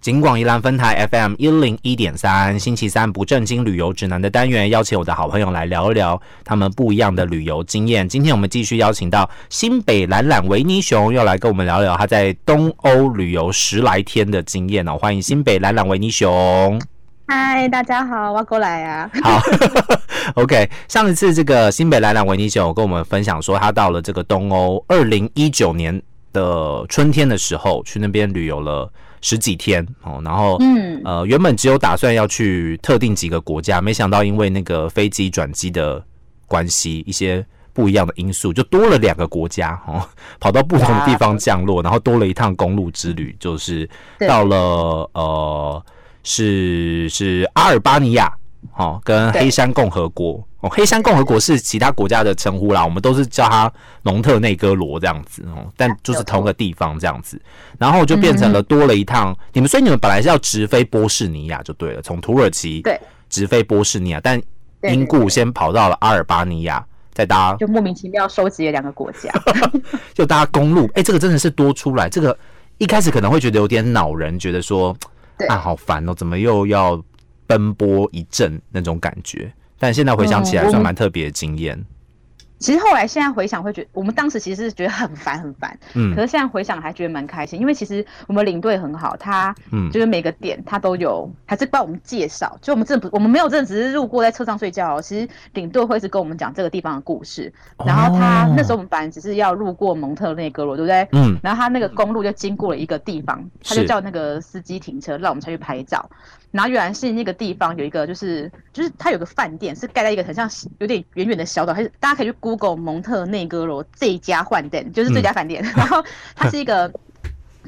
景广宜兰分台 FM 一零一点三，星期三不正经旅游指南的单元，邀请我的好朋友来聊一聊他们不一样的旅游经验。今天我们继续邀请到新北懒懒维尼熊，要来跟我们聊聊他在东欧旅游十来天的经验哦。欢迎新北懒懒维尼熊。嗨，大家好，我过来呀。好，OK。上一次这个新北来兰维尼熊跟我们分享说，他到了这个东欧，二零一九年的春天的时候去那边旅游了十几天哦。然后，嗯，呃，原本只有打算要去特定几个国家，没想到因为那个飞机转机的关系，一些不一样的因素，就多了两个国家哦，跑到不同的地方降落，然后多了一趟公路之旅，就是到了呃。是是阿尔巴尼亚，哦，跟黑山共和国哦，黑山共和国是其他国家的称呼啦，我们都是叫它蒙特内哥罗这样子哦，但就是同个地方这样子，然后就变成了多了一趟，你们所以你们本来是要直飞波士尼亚就对了，从土耳其对直飞波士尼亚，但因故先跑到了阿尔巴尼亚，再搭就莫名其妙收集了两个国家，就搭公路，哎，这个真的是多出来，这个一开始可能会觉得有点恼人，觉得说。啊，好烦哦！怎么又要奔波一阵那种感觉？但现在回想起来，算蛮特别的经验。其实后来现在回想会觉得，我们当时其实是觉得很烦很烦，嗯，可是现在回想还觉得蛮开心，因为其实我们领队很好，他嗯，就是每个点他都有，还是帮我们介绍。就我们真的不，我们没有真的只是路过在车上睡觉，其实领队会是跟我们讲这个地方的故事。然后他那时候我们本来只是要路过蒙特内哥罗，对不对？嗯。然后他那个公路就经过了一个地方，他就叫那个司机停车，让我们才去拍照。然后原来是那个地方有一个，就是就是它有个饭店，是盖在一个很像有点远远的小岛，还是大家可以去 Google 蒙特内哥罗这家饭店，就是这家饭店。然后它是一个。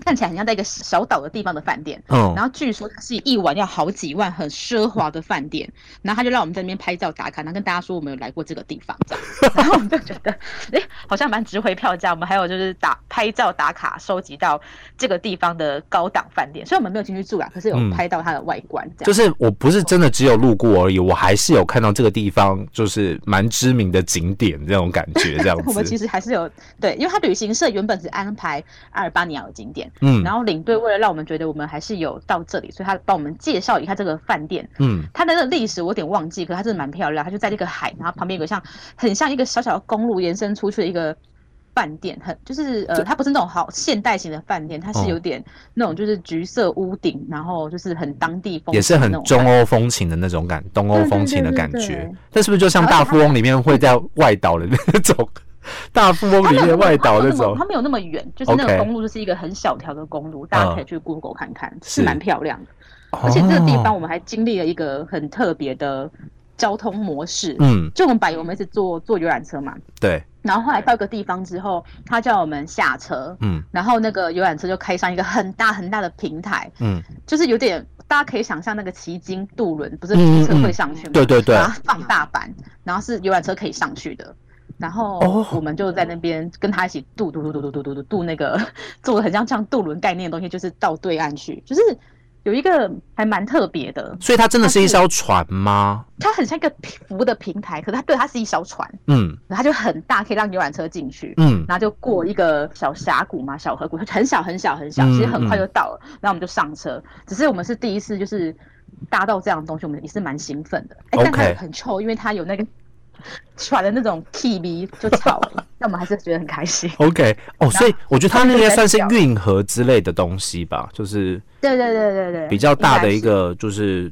看起来很像在一个小岛的地方的饭店，嗯，然后据说它是一晚要好几万，很奢华的饭店。然后他就让我们在那边拍照打卡，然后跟大家说我们有来过这个地方，这样。然后我们就觉得，哎，好像蛮值回票价。我们还有就是打拍照打卡，收集到这个地方的高档饭店。虽然我们没有进去住啊，可是有拍到它的外观。这样，就是我不是真的只有路过而已，我还是有看到这个地方就是蛮知名的景点这种感觉。这样子，我们其实还是有对，因为他旅行社原本是安排阿尔巴尼亚的景点。嗯，然后领队为了让我们觉得我们还是有到这里，所以他帮我们介绍一下这个饭店。嗯，它的那个历史我有点忘记，可是它真的蛮漂亮。它就在这个海，然后旁边有个像很像一个小小的公路延伸出去的一个饭店，很就是呃，它不是那种好现代型的饭店，它是有点那种就是橘色屋顶，然后就是很当地风，也是很中欧风情的那种感，东欧风情的感觉。那是不是就像大富翁里面会在外岛的那种？大富翁里面外岛那种，它没有那么远，就是那个公路就是一个很小条的公路，大家可以去 Google 看看，是蛮漂亮的。而且这个地方我们还经历了一个很特别的交通模式，嗯，就我们柏油，我们一直坐坐游览车嘛，对。然后后来到一个地方之后，他叫我们下车，嗯，然后那个游览车就开上一个很大很大的平台，嗯，就是有点大家可以想象那个骑鲸渡轮，不是皮车会上去吗？对对对，放大版，然后是游览车可以上去的。然后我们就在那边跟他一起渡渡渡渡渡渡渡渡渡那个做的很像像渡轮概念的东西，就是到对岸去，就是有一个还蛮特别的。所以它真的是一艘船吗？它很像一个浮的平台，可是它对它是一艘船，嗯，它就很大，可以让游览车进去，嗯，然后就过一个小峡谷嘛，小河谷，很小很小很小，其实很快就到了，然后我们就上车。只是我们是第一次就是搭到这样的东西，我们也是蛮兴奋的。哎，但它很臭，因为它有那个。喘的那种 T V 就吵了，那我们还是觉得很开心。OK，哦，所以我觉得它那个算是运河之类的东西吧，就是对对对对对，比较大的一个就是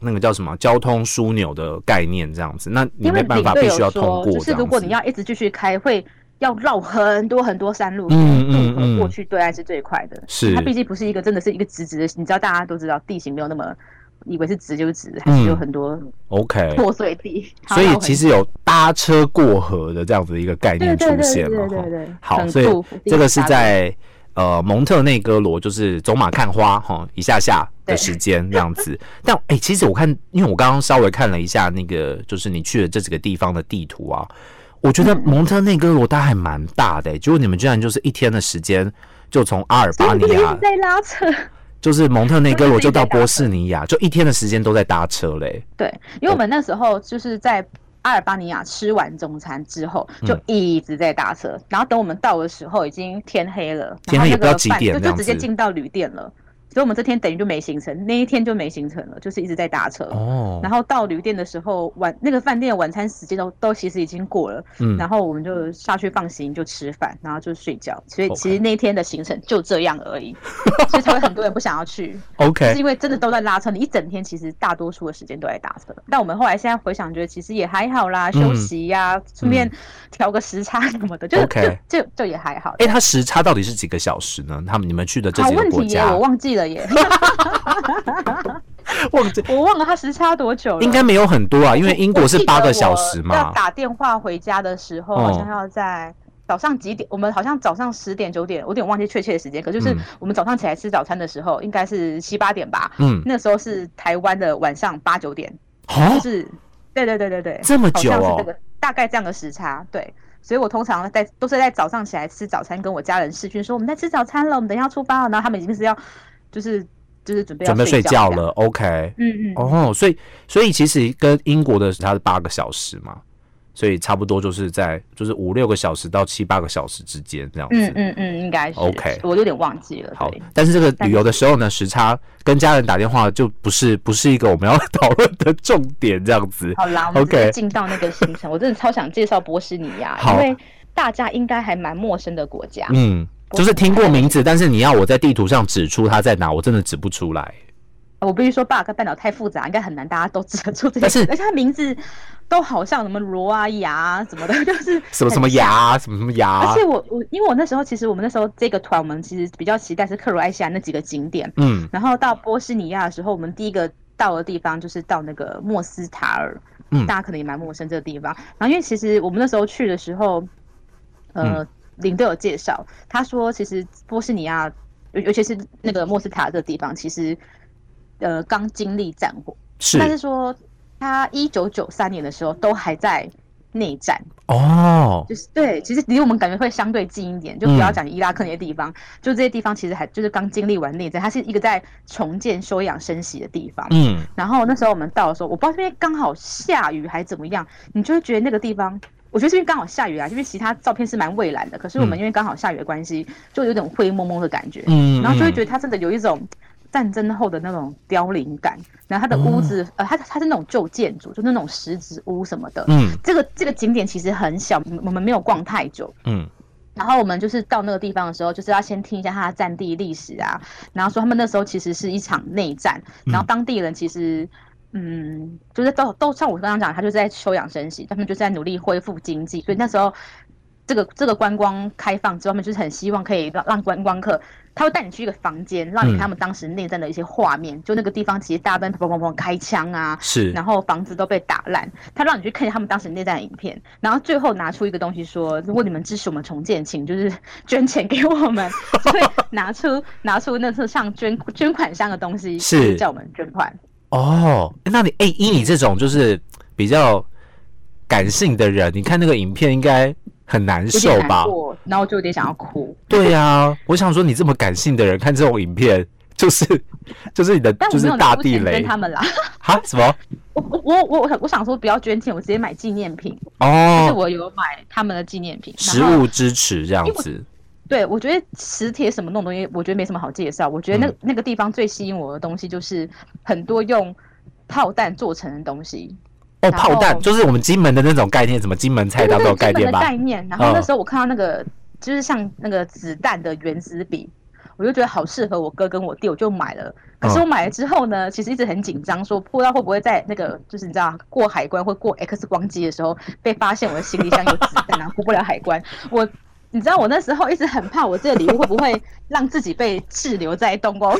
那个叫什么交通枢纽的概念这样子。那你没办法必须要通过，就是如果你要一直继续开，会要绕很多很多山路，嗯嗯嗯，过去对岸是最快的。是它毕竟不是一个真的是一个直直的，你知道大家都知道地形没有那么。以为是直就直，还是有很多 OK 破碎地，所以其实有搭车过河的这样子一个概念出现了哈。好，所以这个是在呃蒙特内哥罗，就是走马看花哈，一下下的时间这样子。但哎，其实我看，因为我刚刚稍微看了一下那个，就是你去的这几个地方的地图啊，我觉得蒙特内哥罗它还蛮大的，结果你们居然就是一天的时间就从阿尔巴尼亚在拉扯。就是蒙特内哥 罗就到波士尼亚，就一天的时间都在搭车嘞。对，因为我们那时候就是在阿尔巴尼亚吃完中餐之后，就一直在搭车，然后等我们到的时候已经天黑了，天黑也不知道几点，就直接进到旅店了。所以我们这天等于就没行程，那一天就没行程了，就是一直在搭车。哦。然后到旅店的时候，晚那个饭店的晚餐时间都都其实已经过了。嗯。然后我们就下去放行，就吃饭，然后就睡觉。所以其实那一天的行程就这样而已。所以才会很多人不想要去。OK。是因为真的都在拉车，你一整天其实大多数的时间都在搭车。但我们后来现在回想，觉得其实也还好啦，休息呀，顺便调个时差什么的，就就就就也还好。哎，它时差到底是几个小时呢？他们你们去的这几个国家，我忘记了耶。忘记我忘了他时差多久了？应该没有很多啊，因为英国是八个小时嘛。要打电话回家的时候，好像要在早上几点？我们好像早上十点九点，我有点忘记确切的时间。可就是我们早上起来吃早餐的时候，应该是七八点吧。嗯，那时候是台湾的晚上八九点。就是，对对对对对，这么久哦，大概这样的时差。对，所以我通常在都是在早上起来吃早餐，跟我家人视讯说我们在吃早餐了，我们等一下出发了。然后他们已经是要，就是就是准备准备睡觉了。OK，嗯嗯，哦，所以所以其实跟英国的它是八个小时嘛。所以差不多就是在就是五六个小时到七八个小时之间这样子。嗯嗯嗯，应该是。OK，我有点忘记了。好，但是这个旅游的时候呢，时差跟家人打电话就不是不是一个我们要 讨论的重点这样子。好啦，OK，进到那个行程，我真的超想介绍波斯尼亚，因为大家应该还蛮陌生的国家。嗯，就是听过名字，但是你要我在地图上指出它在哪，我真的指不出来。我必须说，巴尔干半岛太复杂，应该很难大家都指得出这些。而且它名字都好像什么罗啊、牙什么的，就是什么什么牙、什么什么牙。而且我我因为我那时候其实我们那时候这个团，我们其实比较期待是克罗埃西亚那几个景点。嗯。然后到波斯尼亚的时候，我们第一个到的地方就是到那个莫斯塔尔。嗯。大家可能也蛮陌生这个地方。然后因为其实我们那时候去的时候，呃，领队有介绍，他说其实波斯尼亚，尤尤其是那个莫斯塔尔这个地方，其实。呃，刚经历战火，是，但是说他一九九三年的时候都还在内战哦，就是对，其实离我们感觉会相对近一点，就不要讲伊拉克那些地方，就这些地方其实还就是刚经历完内战，它是一个在重建、休养生息的地方。嗯，然后那时候我们到的时候，我不知道是因为刚好下雨还是怎么样，你就会觉得那个地方，我觉得是因为刚好下雨啊，因为其他照片是蛮蔚蓝的，可是我们因为刚好下雨的关系，就有点灰蒙蒙的感觉。嗯，然后就会觉得它真的有一种。战争后的那种凋零感，然后它的屋子，呃，它它是那种旧建筑，就那种石子屋什么的。嗯，这个这个景点其实很小，我们没有逛太久。嗯，然后我们就是到那个地方的时候，就是要先听一下它的战地历史啊，然后说他们那时候其实是一场内战，然后当地人其实，嗯，就是都都像我刚刚讲，他就在休养生息，他们就在努力恢复经济，所以那时候这个这个观光开放之后，他们就是很希望可以让让观光客。他会带你去一个房间，让你看他们当时内战的一些画面。就那个地方，其实大班砰砰砰开枪啊，是，然后房子都被打烂。他让你去看见他们当时内战的影片，然后最后拿出一个东西说：“如果你们支持我们重建，请就是捐钱给我们。”就会拿出拿出那次像捐捐款箱的东西，是叫我们捐款。哦，那你哎，以你这种就是比较感性的人，你看那个影片应该。很难受吧？然后就有点想要哭。对呀，我想说，你这么感性的人看这种影片，就是就是你的就是大地雷他们啦。哈？什么？我我我我我想说，不要捐钱，我直接买纪念品哦。就是我有买他们的纪念品，实物支持这样子。对，我觉得磁铁什么那种东西，我觉得没什么好介绍。我觉得那那个地方最吸引我的东西，就是很多用炮弹做成的东西。哦，炮弹就是我们金门的那种概念，什么金门菜刀那种概念吧？概念。然后那时候我看到那个，就是像那个子弹的原子笔，我就觉得好适合我哥跟我弟，我就买了。可是我买了之后呢，其实一直很紧张，说不知道会不会在那个，就是你知道过海关或过 X 光机的时候被发现我的行李箱有子弹，然后过不了海关。我，你知道我那时候一直很怕，我这个礼物会不会让自己被滞留在东宫？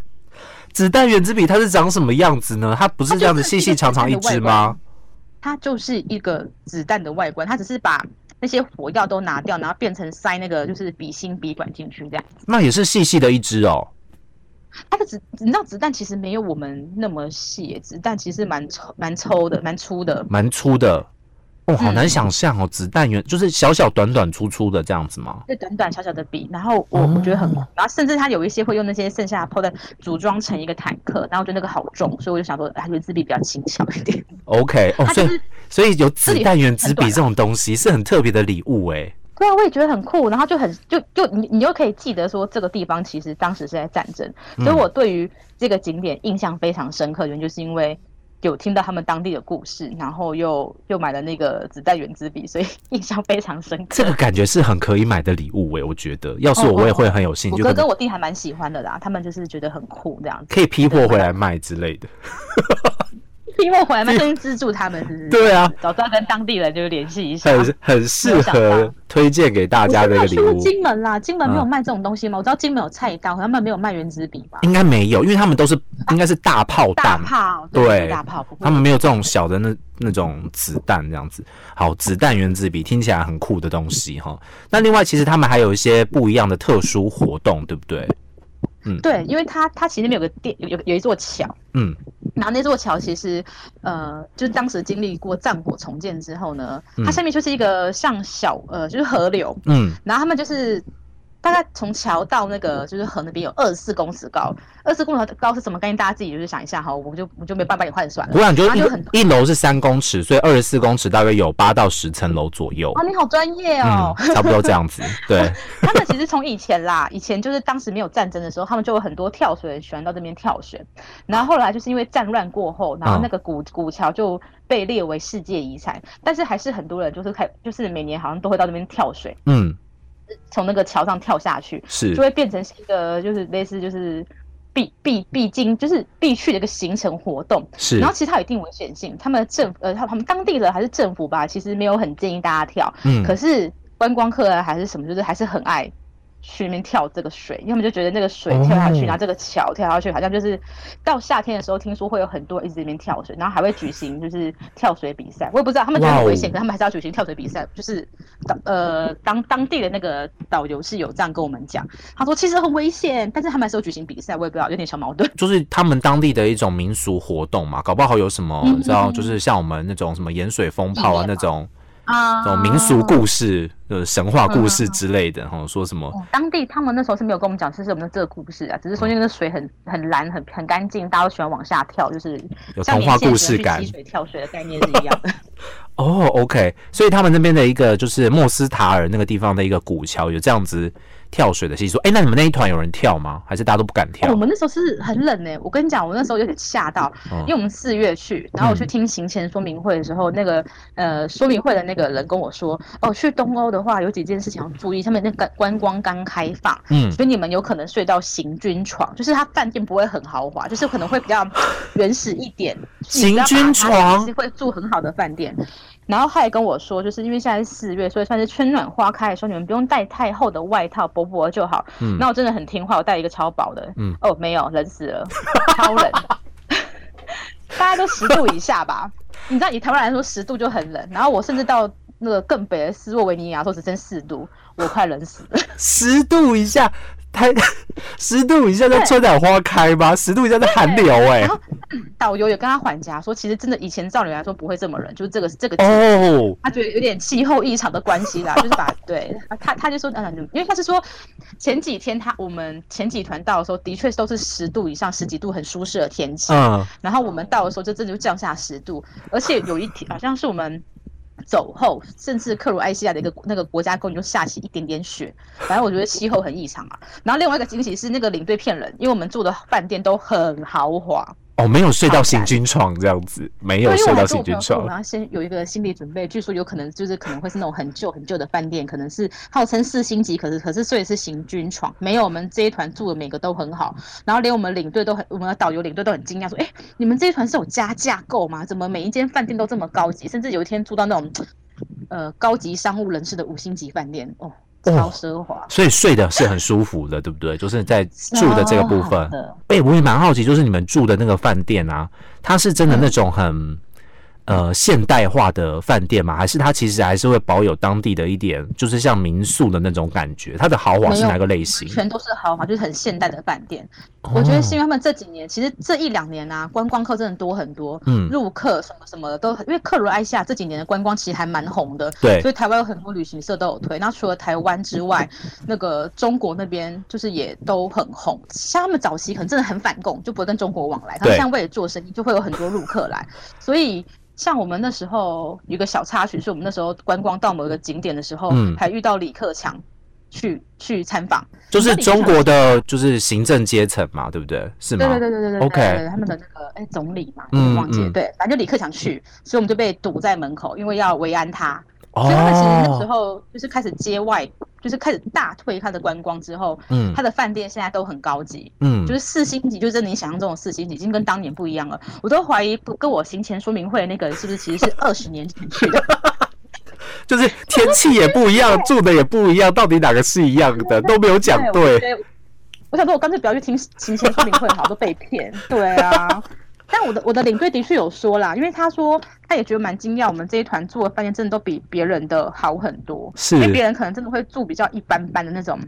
子弹原子笔它是长什么样子呢？它不是这样子细细长长一支吗？它就是一个子弹的外观，它只是把那些火药都拿掉，然后变成塞那个就是笔芯笔管进去这样。那也是细细的一支哦。它的子，你知道子弹其实没有我们那么细，子弹其实蛮抽蛮抽的，蛮粗的，蛮粗的。哦，好难想象哦，子弹圆就是小小短短粗粗的这样子吗？对，短短小小的笔，然后我我觉得很，然后甚至它有一些会用那些剩下的破的组装成一个坦克，然后我觉得那个好重，所以我就想说，还是自笔比较轻巧一点。OK，哦，所以所以有子弹圆子笔这种东西是很特别的礼物哎。对啊，我也觉得很酷，然后就很就就你你又可以记得说这个地方其实当时是在战争，所以我对于这个景点印象非常深刻，原因就是因为。有听到他们当地的故事，然后又又买了那个子弹圆珠笔，所以 印象非常深刻。这个感觉是很可以买的礼物诶，我觉得，要是我我也会很有兴趣。我哥跟我弟还蛮喜欢的啦，他们就是觉得很酷这样子，可以批货回来卖之类的。因为回来嘛，先资助他们，是不是？对啊，早知道跟当地人就联系一下，很很适合推荐给大家的一个礼物。金门啦，金门没有卖这种东西吗？我知道金门有菜刀，他们没有卖原子笔吧？应该没有，因为他们都是应该是大炮弹，大炮对大炮，他们没有这种小的那那种子弹这样子。好，子弹原子笔听起来很酷的东西哈。那另外，其实他们还有一些不一样的特殊活动，对不对？嗯，对，因为它它其实那边有个店有有一座桥，嗯，然后那座桥其实呃，就是当时经历过战火重建之后呢，它下面就是一个像小呃就是河流，嗯，然后他们就是。大概从桥到那个就是河那边有二十四公尺高，二十四公尺高是什么概念？大家自己就是想一下哈，我就我就没办法帮你换算了。我想就一楼是三公尺，所以二十四公尺大约有八到十层楼左右。啊，你好专业哦，差不多这样子。对，他们其实从以前啦，以前就是当时没有战争的时候，他们就有很多跳水的喜欢到这边跳水。然后后来就是因为战乱过后，然后那个古古桥就被列为世界遗产，但是还是很多人就是开，就是每年好像都会到那边跳水。嗯。从那个桥上跳下去，是就会变成一个就是类似就是必必必经就是必去的一个行程活动。是，然后其实它有一定危险性，他们政呃他他们当地的还是政府吧，其实没有很建议大家跳。嗯，可是观光客啊还是什么，就是还是很爱。去那边跳这个水，因为他们就觉得那个水跳下去，然后这个桥跳下去，好像就是到夏天的时候，听说会有很多人一直在那边跳水，然后还会举行就是跳水比赛。我也不知道他们觉得很危险，可他们还是要举行跳水比赛。就是当呃当当地的那个导游是有这样跟我们讲，他说其实很危险，但是他们还是有举行比赛。我也不知道，有点小矛盾。就是他们当地的一种民俗活动嘛，搞不好有什么，你知道，就是像我们那种什么盐水风炮啊那种。啊，这种民俗故事、呃神话故事之类的，哈，说什么？当地他们那时候是没有跟我们讲是什么这个故事啊，只是说那个水很很蓝、很很干净，大家都喜欢往下跳，就是有童话故事感，溪水跳水的概念是一样的。哦，OK，所以他们那边的一个就是莫斯塔尔那个地方的一个古桥，有这样子。跳水的戏说，哎，那你们那一团有人跳吗？还是大家都不敢跳？我们那时候是很冷呢。我跟你讲，我那时候有点吓到，因为我们四月去，然后我去听行前说明会的时候，那个呃说明会的那个人跟我说，哦，去东欧的话有几件事情要注意，他们那个观光刚开放，嗯，所以你们有可能睡到行军床，就是他饭店不会很豪华，就是可能会比较原始一点。行军床是会住很好的饭店。然后他也跟我说，就是因为现在是四月，所以算是春暖花开的时候，你们不用带太厚的外套，薄薄就好。嗯，那我真的很听话，我带一个超薄的。嗯，哦，没有，冷死了，超冷，大家都十度以下吧。你知道以台湾来说，十度就很冷。然后我甚至到那个更北的斯洛维尼亚，都只剩四度，我快冷死了。十度以下。太十度以下在春暖花开吗？十度以下在寒流哎。然后导游也跟他缓颊说，其实真的以前照理来说不会这么冷，就是这个这个哦，他觉得有点气候异常的关系啦，就是把对他他就说嗯，因为他是说前几天他我们前几团到的时候，的确都是十度以上十几度很舒适的天气，嗯，然后我们到的时候就真的就降下十度，而且有一天好像是我们。走后，甚至克罗埃西亚的一个那个国家公园就下起一点点雪，反正我觉得气候很异常啊。然后另外一个惊喜是那个领队骗人，因为我们住的饭店都很豪华。哦，没有睡到行军床这样子，没有睡到行军床。然后先有一个心理准备，据说有可能就是可能会是那种很旧很旧的饭店，可能是号称四星级，可是可是睡的是行军床。没有，我们这一团住的每个都很好，然后连我们领队都很，我们的导游领队都很惊讶，说：“哎，你们这一团是有加价购吗？怎么每一间饭店都这么高级？甚至有一天住到那种呃高级商务人士的五星级饭店哦。”超奢华，所以睡的是很舒服的，对不对？就是在住的这个部分。哎，我也蛮好奇，就是你们住的那个饭店啊，它是真的那种很呃现代化的饭店吗？还是它其实还是会保有当地的一点，就是像民宿的那种感觉？它的豪华是哪个类型？全都是豪华，就是很现代的饭店。我觉得是因为他们这几年，其实这一两年啊，观光客真的多很多，嗯，入客什么什么的都，因为克罗埃西亚这几年的观光其实还蛮红的，对，所以台湾有很多旅行社都有推。那除了台湾之外，那个中国那边就是也都很红。像他们早期可能真的很反共，就不会跟中国往来，他们现在为了做生意，就会有很多入客来。所以像我们那时候有个小插曲，是我们那时候观光到某一个景点的时候，还遇到李克强。去去参访，就是中国的就是行政阶层嘛，对不对？是吗？对对对对对对。OK，他们的那个哎总理嘛，嗯忘记对，反正就李克强去，所以我们就被堵在门口，因为要维安他。所以他们其实那时候就是开始接外，就是开始大退他的观光之后，嗯，他的饭店现在都很高级，嗯，就是四星级，就是你想象中的四星级，已经跟当年不一样了。我都怀疑不跟我行前说明会那个是不是其实是二十年前去的。就是天气也不一样，住的也不一样，到底哪个是一样的都没有讲对。我想说，我干脆不要去听行前说明会，好都被骗。对啊，但我的我的领队的确有说啦，因为他说他也觉得蛮惊讶，我们这一团住的饭店真的都比别人的好很多。是，因为别人可能真的会住比较一般般的那种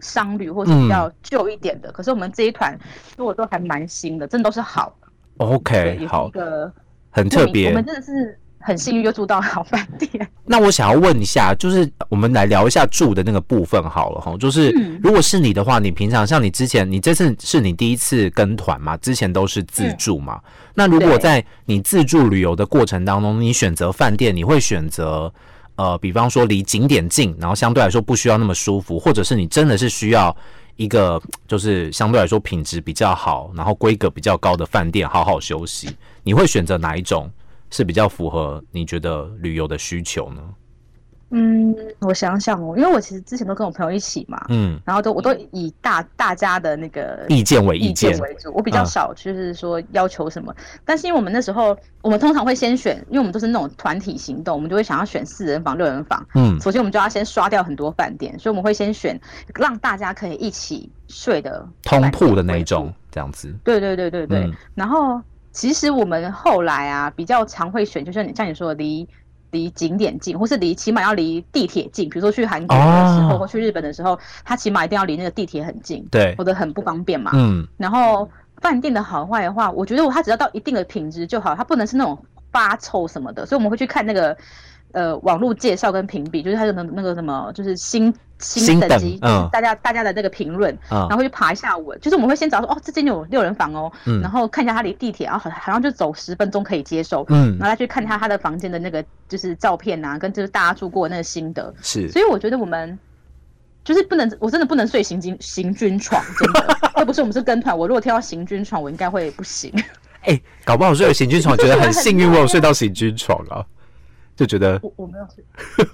商旅，或是比较旧一点的。可是我们这一团住的都还蛮新的，真的都是好。OK，好，一个很特别。我们真的是。很幸运又住到好饭店。那我想要问一下，就是我们来聊一下住的那个部分好了哈。就是如果是你的话，你平常像你之前，你这次是你第一次跟团嘛？之前都是自助嘛？那如果在你自助旅游的过程当中，你选择饭店，你会选择呃，比方说离景点近，然后相对来说不需要那么舒服，或者是你真的是需要一个就是相对来说品质比较好，然后规格比较高的饭店好好休息，你会选择哪一种？是比较符合你觉得旅游的需求呢？嗯，我想想哦，因为我其实之前都跟我朋友一起嘛，嗯，然后都我都以大大家的那个意见为意见为主，我比较少就是说要求什么。但是因为我们那时候，我们通常会先选，因为我们都是那种团体行动，我们就会想要选四人房、六人房。嗯，首先我们就要先刷掉很多饭店，所以我们会先选让大家可以一起睡的通铺的那一种，这样子。对对对对对，然后。其实我们后来啊，比较常会选，就像你像你说的，离离景点近，或是离起码要离地铁近。比如说去韩国的时候，或去日本的时候，它起码一定要离那个地铁很近，对，或者很不方便嘛。嗯。然后饭店的好坏的话，我觉得我它只要到一定的品质就好，它不能是那种发臭什么的。所以我们会去看那个。呃，网络介绍跟评比，就是他的那个什么，就是新新等级，嗯，大家大家的那个评论，然后去爬一下文，就是我们会先找说，哦，这间有六人房哦，嗯，然后看一下它离地铁，然后好好像就走十分钟可以接受，嗯，然后再去看他他的房间的那个就是照片啊，跟就是大家住过那个心得，是，所以我觉得我们就是不能，我真的不能睡行军行军床，真的，又不是我们是跟团，我如果挑到行军床，我应该会不行。哎，搞不好睡行军床，觉得很幸运，我有睡到行军床啊。就觉得我我没有睡，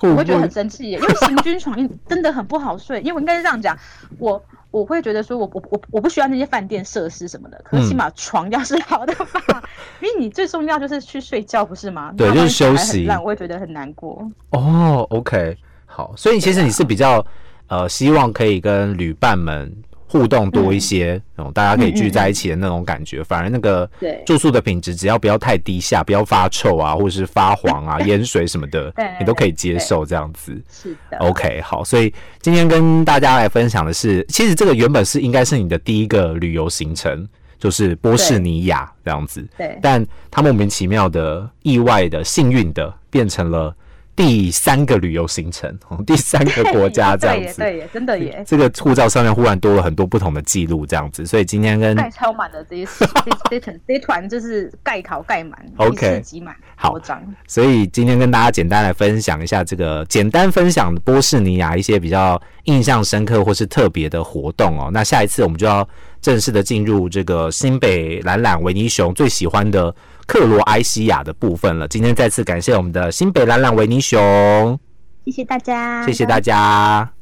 我会觉得很生气耶，因为行军床真的很不好睡。因为我应该是这样讲，我我会觉得说我我我我不需要那些饭店设施什么的，可是起码床要是好的吧，因为你最重要就是去睡觉，不是吗？对，就是休息。我会觉得很难过。哦，OK，好，所以其实你是比较呃希望可以跟旅伴们。互动多一些，哦，大家可以聚在一起的那种感觉，反而那个住宿的品质只要不要太低下，不要发臭啊，或者是发黄啊、淹水什么的，你都可以接受这样子。是的，OK，好，所以今天跟大家来分享的是，其实这个原本是应该是你的第一个旅游行程，就是波士尼亚这样子。对，但他莫名其妙的、意外的、幸运的变成了。第三个旅游行程，第三个国家 这样子，对耶，真的耶。这个护照上面忽然多了很多不同的记录，这样子，所以今天跟盖超满的这些 这团这团就是盖考盖满，OK，挤满，好张。所以今天跟大家简单来分享一下这个简单分享波士尼亚一些比较印象深刻或是特别的活动哦。那下一次我们就要正式的进入这个新北懒懒维尼熊最喜欢的。克罗埃西亚的部分了。今天再次感谢我们的新北懒懒维尼熊，谢谢大家，谢谢大家。